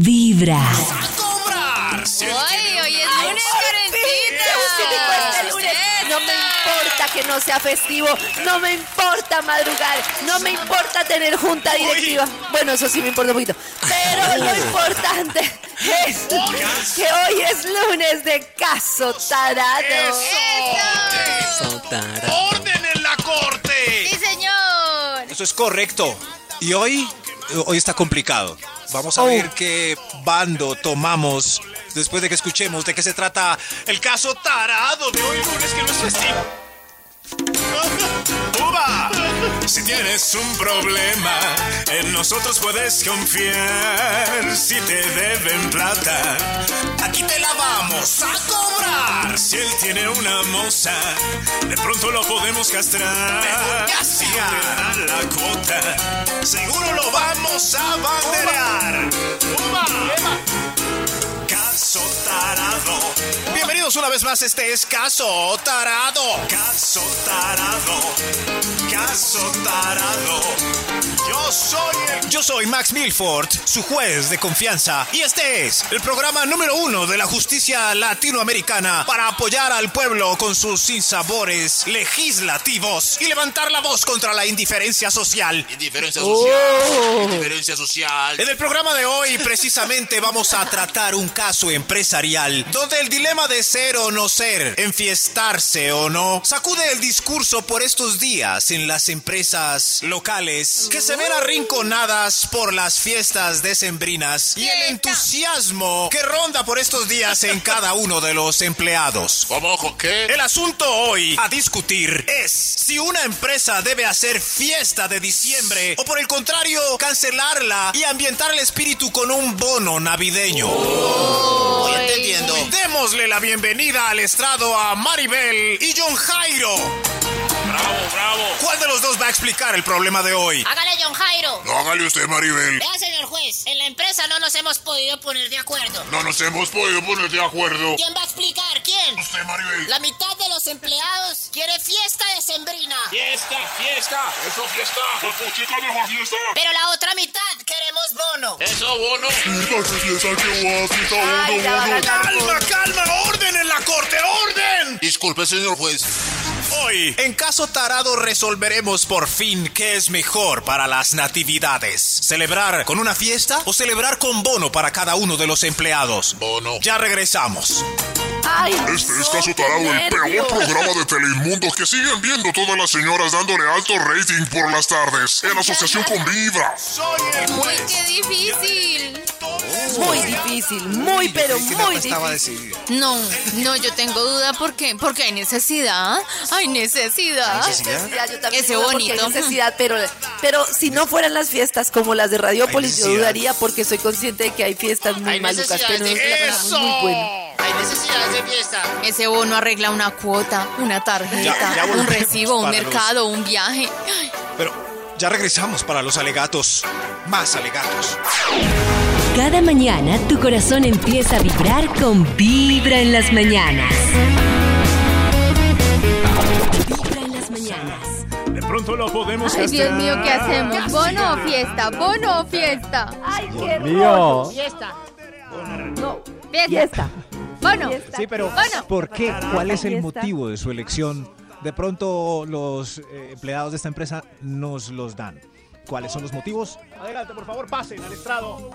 Vibra. ¡A cobrar! Si Ay, hoy es una lunes, moza, Karencita. ¡Qué justifico este lunes! No me importa que no sea festivo, no me importa madrugar, no me importa tener junta directiva. Bueno, eso sí me importa un poquito. Pero lo importante es que hoy es lunes de caso tarado. ¡Eso! ¡Orden en la corte! Sí, señor. Eso es correcto. Y hoy, hoy está complicado. Vamos a Oh. ver qué bando tomamos después de que escuchemos de qué se trata el caso tarado de hoy lunes que no es festivo. ¡Uva! Si tienes un problema, en nosotros puedes confiar. Si te deben plata, aquí te la vamos a cobrar. Si él tiene una moza, de pronto lo podemos castrar. Si te dan la cuota, seguro lo vamos a banderear. ¡Uva! Caso tarado. Bienvenidos una vez más, este es Caso Tarado. Caso Tarado. Caso Tarado. Yo soy el... Yo soy Max Milford, su juez de confianza. Y este es el programa número uno de la justicia latinoamericana para apoyar al pueblo con sus sinsabores legislativos y levantar la voz contra la indiferencia social. Indiferencia social. Oh. Indiferencia social. En el programa de hoy, precisamente, vamos a tratar un caso empresarial donde el dilema de ser o no ser, enfiestarse o no, sacude el discurso por estos días en las empresas locales que se ven arrinconadas por las fiestas decembrinas y el entusiasmo que ronda por estos días en cada uno de los empleados. ¿Cómo? ¿Con qué? El asunto hoy a discutir es si una empresa debe hacer fiesta de diciembre o por el contrario cancelarla y ambientar el espíritu con un bono navideño. Voy entendiendo. Démosle la bienvenida al estrado a Maribel y John Jairo. Bravo, bravo. ¿Cuál de los dos va a explicar el problema de hoy? Hágale, John Jairo. No hágale usted, Maribel. Vea, señor juez, en la empresa no nos hemos podido poner de acuerdo. No nos hemos podido poner de acuerdo. ¿Quién va a explicar? ¿Quién? Usted, Maribel. La mitad de los empleados quiere fiesta de sembrina. Fiesta, fiesta. Eso, fiesta. Pues puchica, mejor fiesta. Pero la otra mitad queremos bono. Eso, bono. Ay, Calma, calma, orden en la corte, orden. Disculpe, señor juez. Hoy, en caso tarado, resolveremos por fin qué es mejor para las natividades. ¿Celebrar con una fiesta o celebrar con bono para cada uno de los empleados? Bono. Ya regresamos. Ay, Este es Caso Tarado, el peor programa de Teleinmundo que siguen viendo todas las señoras dándole alto rating por las tardes, en asociación con Vibra. Soy el Uy, juez. qué difícil. Muy difícil, muy pero muy difícil. No, no, yo tengo duda porque, porque hay necesidad. Hay necesidad. Necesidad, yo también Ese bonito. hay necesidad, pero, pero si no fueran las fiestas como las de Radiopolis, yo dudaría porque soy consciente de que hay fiestas muy Hay malucas de nos la pasamos muy bueno. Hay necesidad de fiesta. Ese bono arregla una cuota, una tarjeta, Ya- ya un recibo, un los- mercado, un viaje. Pero ya regresamos para los alegatos. Más alegatos. Cada mañana tu corazón empieza a vibrar con Vibra en las mañanas. Vibra en las mañanas. De pronto lo podemos Ay, Dios mío, ¿qué hacemos? ¿Bono o fiesta? ¿Bono o fiesta? Ay, qué hermoso. Fiesta. No, Fiesta. fiesta. Bono. Fiesta. Sí, pero. ¿por qué? ¿Cuál es el motivo de su elección? De pronto los eh, empleados de esta empresa nos los dan. ¿Cuáles son los motivos? Adelante, por favor, pasen al estrado.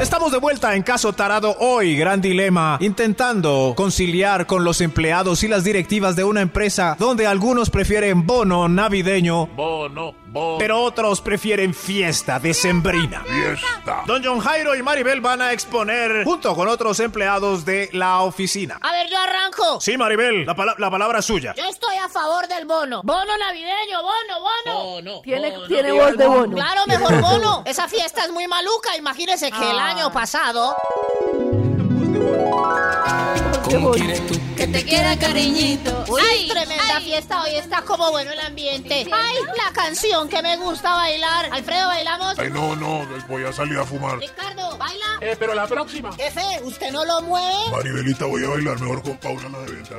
Estamos de vuelta en Caso Tarado hoy, gran dilema, intentando conciliar con los empleados y las directivas de una empresa donde algunos prefieren bono navideño, Bono, bono. pero otros prefieren fiesta decembrina. Fiesta. Don John Jairo y Maribel van a exponer junto con otros empleados de la oficina. A ver, yo arranco. Sí, Maribel, la, pala- la palabra es suya. Yo estoy a favor del bono. Bono navideño, bono, bono. Bono. Tiene, bono. tiene voz de bono. Claro, mejor bono. Esa fiesta es muy maluca. Imagínense que el año pasado. Qué bono. Que te quiera cariñito. Uy, Ay, tremenda ay. fiesta. Hoy está como bueno el ambiente. Ay, la canción que me gusta bailar. Alfredo, ¿bailamos? Ay, no, no, voy a salir a fumar. Ricardo. Eh, pero la próxima. Jefe, ¿usted no lo mueve? Maribelita, voy a bailar mejor con Paula la de venta.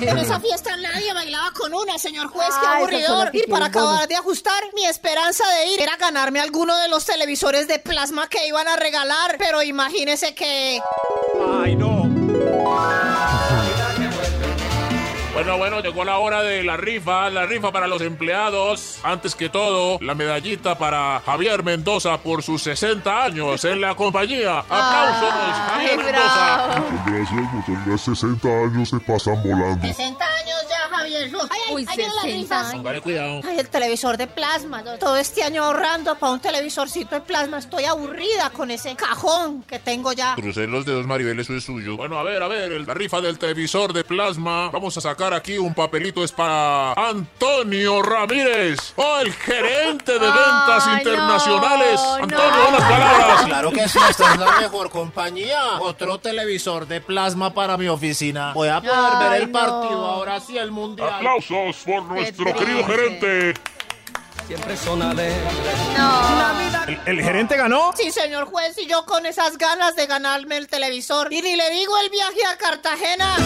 En esa fiesta nadie bailaba con una, señor juez, qué Ay, aburridor. Y para acabar de ajustar, mi esperanza de ir era ganarme alguno de los televisores de plasma que iban a regalar. Pero imagínese que... Bueno, bueno, llegó la hora de la rifa, la rifa para los empleados. Antes que todo, la medallita para Javier Mendoza por sus 60 años en la compañía. ¡Aplausos, Ay, Javier Mendoza! bravo. Gracias, no tengas 60 años, se pasan volando. 60 años ya, Javier. Ay, ay, Uy, ahí vienen las 60 rifas. años. Póngale cuidado. Ay, el televisor de plasma. Todo este año ahorrando para un televisorcito de plasma. Estoy aburrida con ese cajón que tengo ya. Crucé los dedos, Maribel, eso es suyo. Bueno, a ver, a ver, el- la rifa del televisor de plasma. Vamos a sacar aquí un papelito, es para Antonio Ramírez, oh, el gerente de ventas Ay, internacionales. no, Antonio, no. unas palabras. Claro que sí, esta es la mejor compañía. Otro televisor de plasma para mi oficina. Voy a poder Ay, ver el no. partido ahora sí, el mundial. Aplausos por nuestro triste. querido gerente. No. ¿El, el gerente ganó? Sí, señor juez, y yo con esas ganas de ganarme el televisor. Y ni le digo el viaje a Cartagena.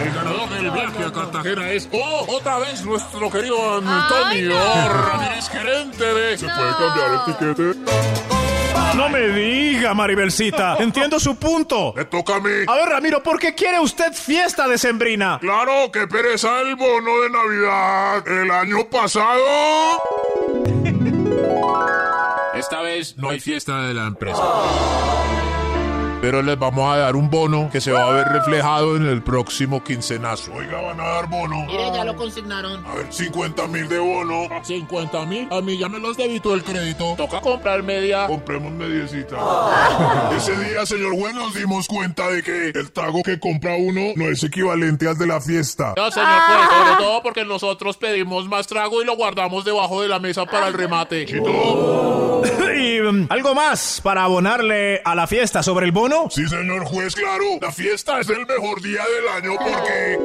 El ganador del viaje a Cartagena es, oh, otra vez nuestro querido Antonio Ay, no. Ramírez, gerente de... ¿Se puede cambiar el tiquete? No me diga, Maribelcita. Entiendo su punto. Me toca a mí. A ver, Ramiro, ¿por qué quiere usted fiesta de Sembrina? Claro que pereza el bono de Navidad el año pasado. Esta vez no hay fiesta de la empresa. Pero les vamos a dar un bono que se va a ver reflejado en el próximo quincenazo. Oiga, van a dar bono. Mire, ya lo consignaron. A ver, 50 mil de bono. 50 mil, a mí ya me los debitó el crédito. Toca comprar media. Compremos mediecita. Ese día, señor juez, nos dimos cuenta de que el trago que compra uno no es equivalente al de la fiesta. No, señor, pues, sobre todo porque nosotros pedimos más trago y lo guardamos debajo de la mesa para el remate. y mm, algo más para abonarle a la fiesta sobre el bono. Sí, señor juez, claro. La fiesta es el mejor día del año porque...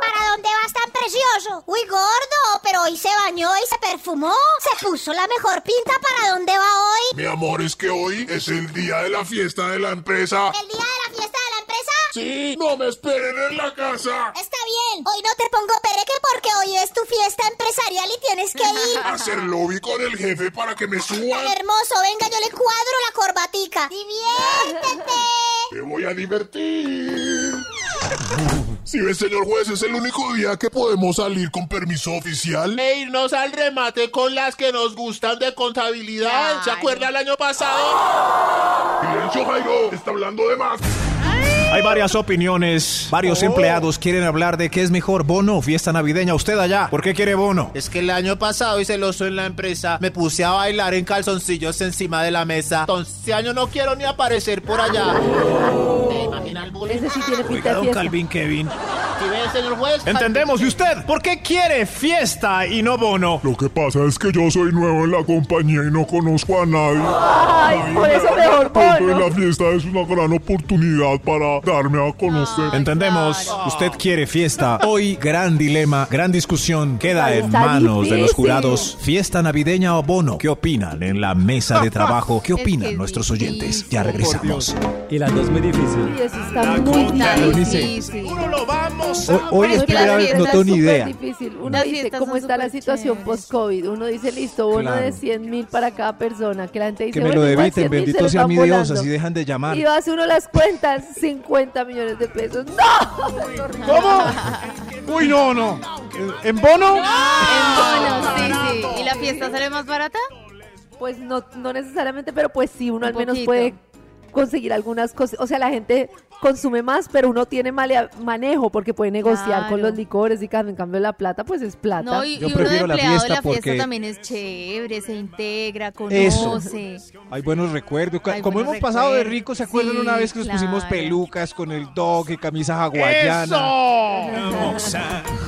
¿Para dónde vas tan precioso? Uy, gordo, pero hoy se bañó y se perfumó. Se puso la mejor pinta. ¿Para dónde va hoy? Mi amor, es que hoy es el día de la fiesta de la empresa. ¿El día de la fiesta de la empresa? Sí, no me esperen en la casa. Está bien. Hoy no te pongo pereque porque hoy es tu fiesta empresarial y tienes que ir. A hacer lobby con el jefe para que me suban. Hermoso, venga, yo le cuadro la corbatica. ¡Diviértete! Me voy a divertir. Si ves, señor juez, es el único día que podemos salir con permiso oficial. E irnos al remate con las que nos gustan de contabilidad. ¿Se acuerda el año pasado? Silencio, Jairo. Está hablando de más. Hay varias opiniones. Varios empleados quieren hablar de qué es mejor, bono o fiesta navideña. Usted allá, ¿por qué quiere bono? Es que el año pasado hice celoso en la empresa, me puse a bailar en calzoncillos encima de la mesa. Entonces, este año no quiero ni aparecer por allá. ¿Te imagina el bullying? Ese sí tiene pinta Oiga, don. Calvin Kevin. ¿Sí ve, señor juez? Entendemos. ¿Y usted? ¿Por qué quiere fiesta y no bono? Lo que pasa es que yo soy nuevo en la compañía y no conozco a nadie. Ay, por eso mejor bono. la fiesta es una gran oportunidad para darme a conocer. Entendemos. Usted quiere fiesta. Hoy, gran dilema, gran discusión. Queda Ay, en manos de los jurados. Fiesta navideña o bono. ¿Qué opinan en la mesa de trabajo? ¿Qué Es opinan que nuestros oyentes? Ya regresamos. Y las dos muy difícil. Y eso está muy Está difícil. difícil. lo vamos Hoy, hoy Pero es primera vez, no tengo ni idea. difícil. Uno Las dice cómo está la situación post-COVID. Uno dice, listo, bono Claro. de 100 mil para cada persona. Que la gente dice, Que me bueno, lo igual debiten, 100.000 se bendito sea mi Dios, volando. así dejan de llamar. Y hace uno las cuentas, 50 millones de pesos. ¡No! ¿Cómo? Uy, no, no. ¿En bono? En bono, sí, sí. ¿Y la fiesta sale más barata? Pues no, no necesariamente, pero pues sí, uno Un al menos poquito. puede conseguir algunas cosas. O sea, la gente consume más, pero uno tiene mal manejo porque puede negociar con Claro. los licores y cambio, en cambio la plata, pues es plata. No, y, Yo y uno de la empleado de fiesta la fiesta porque- también es chévere, se integra, Eso. conoce. Hay buenos recuerdos. Hay Como buenos hemos pasado de recuerdos. rico, ¿se acuerdan Sí, una vez que nos pusimos claro. pelucas con el dog y camisa hawaiana?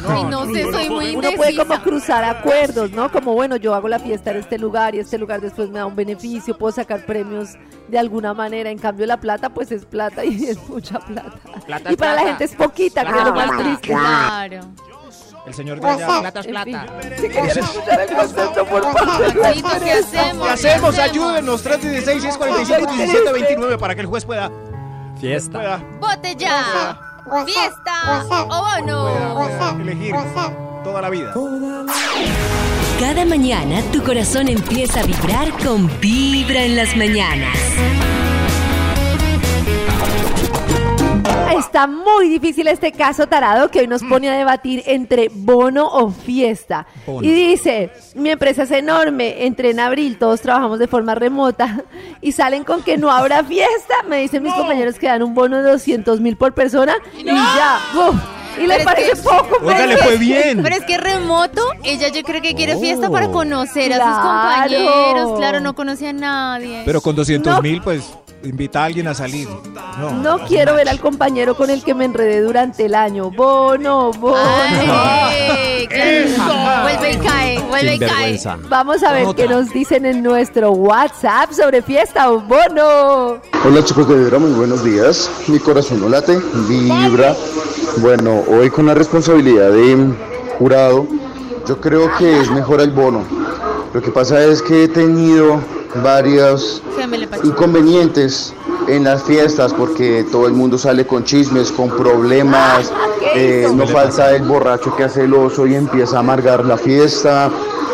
Ay, no sé, soy muy Uno puede como cruzar acuerdos, ¿no? Como bueno, yo hago la fiesta en este lugar y este lugar después me da un beneficio, puedo sacar premios de alguna manera. En cambio la plata pues es plata y es mucha plata. Plata y para la plata. gente es poquita, que es lo más triste. Claro. El señor de allá. Plata es plata. Si querían escuchar el concepto, por favor. Maxito, ¿qué hacemos? ¿Qué hacemos? Ayúdenos. 316 645 1729 para que el juez pueda. Fiesta. pueda ¡Vote ya! ¡Fiesta o bono! elegir toda la vida. Cada mañana tu corazón empieza a vibrar con Vibra en las mañanas. Está muy difícil este caso tarado que hoy nos pone a debatir entre bono o fiesta. Bono. Y dice, mi empresa es enorme, entre en abril todos trabajamos de forma remota y salen con que no habrá fiesta. Me dicen mis compañeros que dan un bono de 200 mil por persona y ya. ¡buf! Y le Pero es parece que- poco. Oiga, pero le fue bien. Pero es que remoto, ella yo creo que quiere fiesta Oh. para conocer a sus Claro. compañeros. Claro, no conocía a nadie. Pero con 200 No. mil, pues invita a alguien a salir. No, No quiero ver al compañero con el que me enredé durante el año. Bono, bono. Ay, claro. Vuelve y cae, vuelve y cae. Vamos a ver Otra. qué nos dicen en nuestro WhatsApp sobre fiesta o bono. Hola chicos de Vibra, muy buenos días. Mi corazón no late, vibra. Bueno, hoy con la responsabilidad de jurado, yo creo que es mejor el bono. Lo que pasa es que he tenido varios inconvenientes en las fiestas porque todo el mundo sale con chismes, con problemas, eh, no falta el borracho que hace el oso y empieza a amargar la fiesta,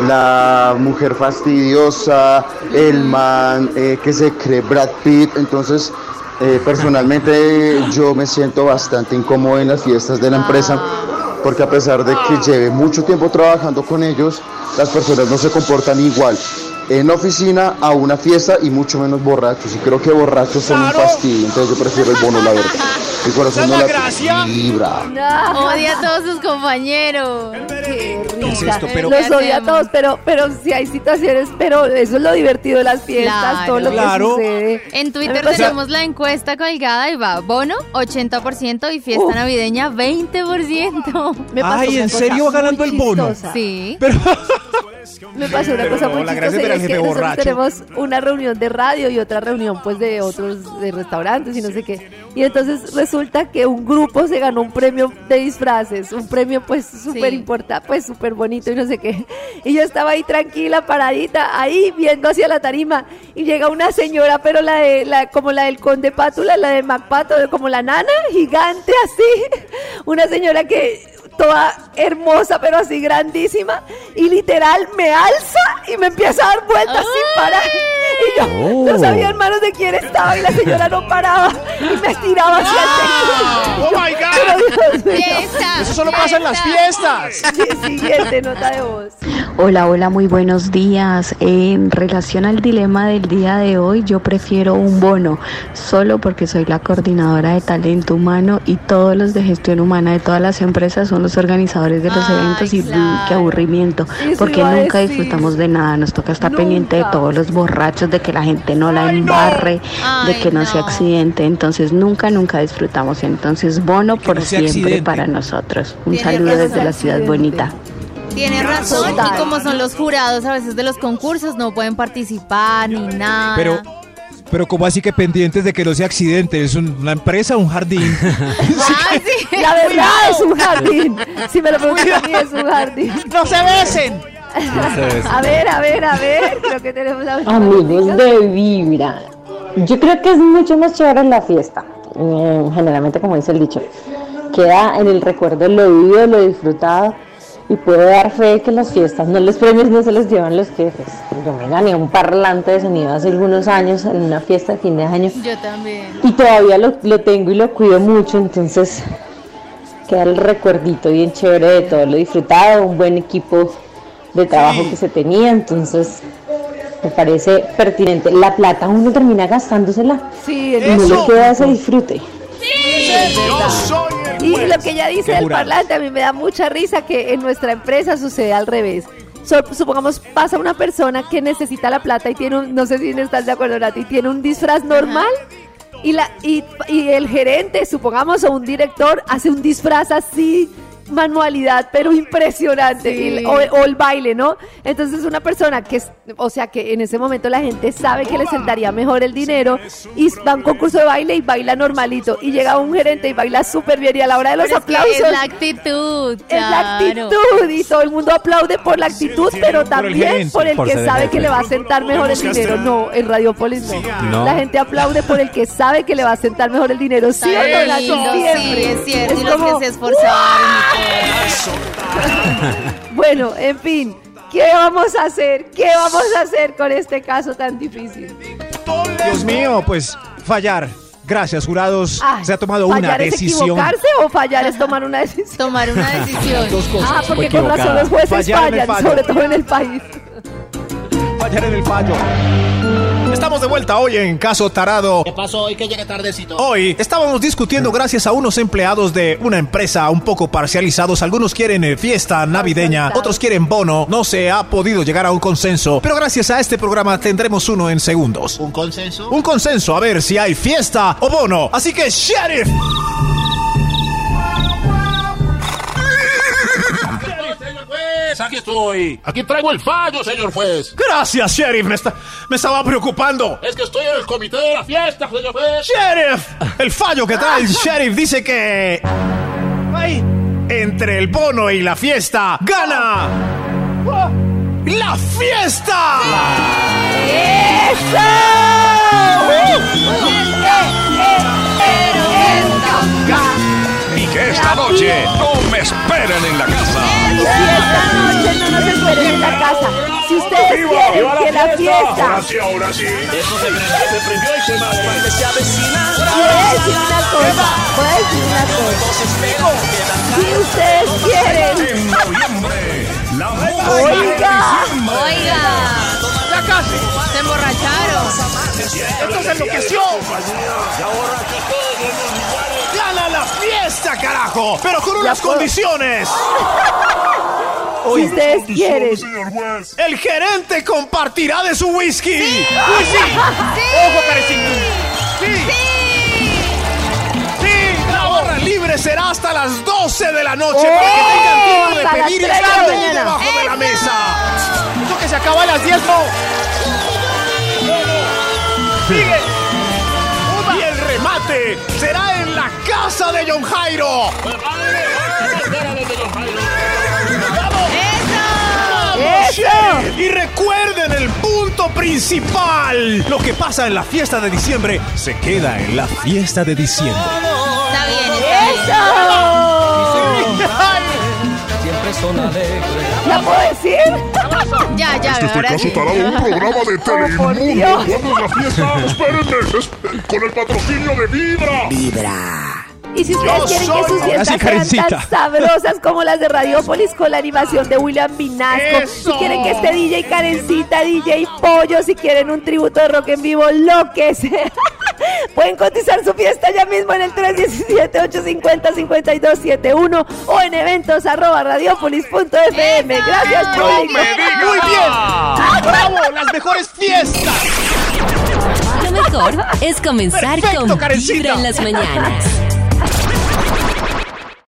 la mujer fastidiosa, el man eh, que se cree Brad Pitt, entonces eh, personalmente yo me siento bastante incómodo en las fiestas de la empresa porque a pesar de que lleve mucho tiempo trabajando con ellos, las personas no se comportan igual en la oficina a una fiesta y mucho menos borrachos. Y creo que borrachos son un fastidio, entonces yo prefiero el bono, la verdad. Mi corazón no la vibra. No. Odia a todos sus compañeros. Qué ¿Qué es? Pero- Los ¿Qué odio a todos, pero, pero sí hay situaciones, pero eso es lo divertido de las fiestas, Claro. todo lo que sucede. En Twitter pasa- tenemos la encuesta colgada y va bono 80% y fiesta navideña 20%. me pasó Ay, ¿en serio va ganando el bono? Sí. Me pasó una Pero cosa muy chistosa es que nosotros borracho. tenemos una reunión de radio y otra reunión pues de otros de restaurantes y no sé qué. Y entonces resulta que un grupo se ganó un premio de disfraces, un premio pues súper importante, pues súper bonito y no sé qué. Y yo estaba ahí tranquila, paradita, ahí viendo hacia la tarima y llega una señora, pero la de la como la del Conde Pátula, la de Macpato, como la nana, gigante así. Una señora que toda hermosa, pero así grandísima, y literal me alza y me empieza a dar vueltas sin parar. No sabía, hermanos, de quién estaba, y la señora no paraba y me estiraba hacia el techo. ¡Oh, my God! Pero Dios mío. Fiesta. Eso solo pasa en las fiestas. Sí, Siguiente nota de voz. Hola, hola, muy buenos días. En relación al dilema del día de hoy, yo prefiero un bono, solo porque soy la coordinadora de talento humano y todos los de gestión humana de todas las empresas son los organizadores de los Ay, eventos y claro. qué aburrimiento, Eso porque nunca disfrutamos de nada, nos toca estar pendiente de todos los borrachos, de que la gente no la embarre, de Ay, que no, se accidente, entonces nunca, nunca disfrutamos. Entonces, bono por no siempre accidente. para nosotros. Un Tiene saludo desde la ciudad bonita. Tiene razón. Y como son los jurados a veces de los concursos, no pueden participar ni nada. Pero, pero ¿cómo así que pendientes de que no sea accidente? ¿Es un- una empresa, un jardín? Ah, sí. La verdad es un jardín. Si me lo preguntan a mí, es un jardín. ¡No se besen! A ver, a ver, a ver. Creo que tenemos la Amigos de Vibra, yo creo que es mucho más chévere la fiesta. Eh, generalmente, como dice el dicho, queda en el recuerdo lo vivido, lo disfrutado y puedo dar fe de que las fiestas, no los premios, no se los llevan los jefes. Yo me gané un parlante de sonido hace algunos años en una fiesta de fin de año Yo también. y todavía lo, lo tengo y lo cuido mucho, entonces queda el recuerdito bien chévere de todo lo disfrutado, un buen equipo de trabajo que se tenía, entonces me parece pertinente. La plata uno termina gastándosela Sí, y no le queda ese disfrute. Yo soy el Y lo que ella dice del parlante, a mí me da mucha risa que en nuestra empresa sucede al revés. So- supongamos, pasa una persona que necesita la plata y tiene un, no sé si estás de acuerdo, Nati, tiene un disfraz normal y, la, y, y el gerente, supongamos, o un director, hace un disfraz así manualidad, pero impresionante. Sí. Y el- o, o el baile, ¿no? Entonces una persona que, es- o sea, que en ese momento la gente sabe que le sentaría mejor el dinero y va a un concurso de baile y baila normalito. Y llega un gerente y baila súper bien y a la hora de los Pero es que aplausos... es la actitud. Es la actitud y todo el mundo aplaude por la actitud, pero también por el por que sabe que le va a sentar mejor el dinero. No, en Radiopolis no. No. La gente aplaude por el que sabe que le va a sentar mejor el dinero. Sí, o no, sí, es cierto. Es y los como, que se esforzaron. Bueno, en fin, ¿qué vamos a hacer? ¿Qué vamos a hacer con este caso tan difícil? Dios mío, pues fallar. Gracias, jurados. Ay, Se ha tomado una ¿Fallar es decisión. equivocarse o fallar es tomar una decisión? Tomar una decisión. Dos cosas. Ah, porque con razón los jueces Fallar fallan, sobre todo en el país. Fallar en el fallo. Estamos de vuelta hoy en Caso Tarado. ¿Qué pasó hoy que llegué tardecito? Hoy estábamos discutiendo gracias a unos empleados de una empresa un poco parcializados. Algunos quieren eh, fiesta navideña, otros quieren bono. No se ha podido llegar a un consenso, pero gracias a este programa tendremos uno en segundos. ¿Un consenso? Un consenso a ver si hay fiesta o bono. Así que, Sheriff, aquí estoy. Aquí traigo el fallo, señor juez. gracias, Sheriff. Me, está- me estaba preocupando. Es que estoy en el comité de la fiesta, señor juez. Sheriff, el fallo que trae el sheriff dice que. Ay, entre el bono y la fiesta, gana. ¡La fiesta! Esta noche no me esperen en la casa. Si esta noche no nos esperen en la casa, si ustedes quieren que la fiesta... sí, ahora sí. Eso se prendió, se prendió y se. Voy decir una cosa, voy a decir una cosa. Si ustedes quieren... En noviembre, la Oiga, Oiga, ¡Ya casi! se emborracharon. ¡Esto se enloqueció! ¡Pero con unas puedo. condiciones! si ustedes quieren... ¡El gerente compartirá de su whisky! ¡Whisky! ¡Ojo, carecito! ¡Sí! ¡Sí! La barra libre será hasta las 12 de la noche para que tengan tiempo de pedir y 3 de la estar ahí mañana. debajo de la mesa. Eso que se acaba a las 10, no. Sigue. Y el remate será en la casa de John Jairo. ¡Eso! Y recuerden el punto principal. Lo que pasa en la fiesta de diciembre se queda en la fiesta de diciembre. Está bien, está bien. ¡Eso! Siempre son alegres. ¿Ya puedo decir? Ya, ya, Este es el ahora caso un programa de Telemundo. ¿Cuándo es la fiesta? Espérenme. Es con el patrocinio de Vibra. Y si ustedes Yo quieren que sus fiestas sí, sean tan sabrosas como las de Radiopolis con la animación de William Vinasco, ¡Eso! si quieren que esté DJ Karencita, DJ Pollo, si quieren un tributo de rock en vivo, lo que sea, pueden cotizar su fiesta ya mismo en el 317-850-5271 o en eventos arroba radiopolis.fm. Gracias, público. Muy bien. ¡Bravo! Las mejores fiestas. Lo mejor es comenzar Perfecto, con Karencita. Vibra en las mañanas.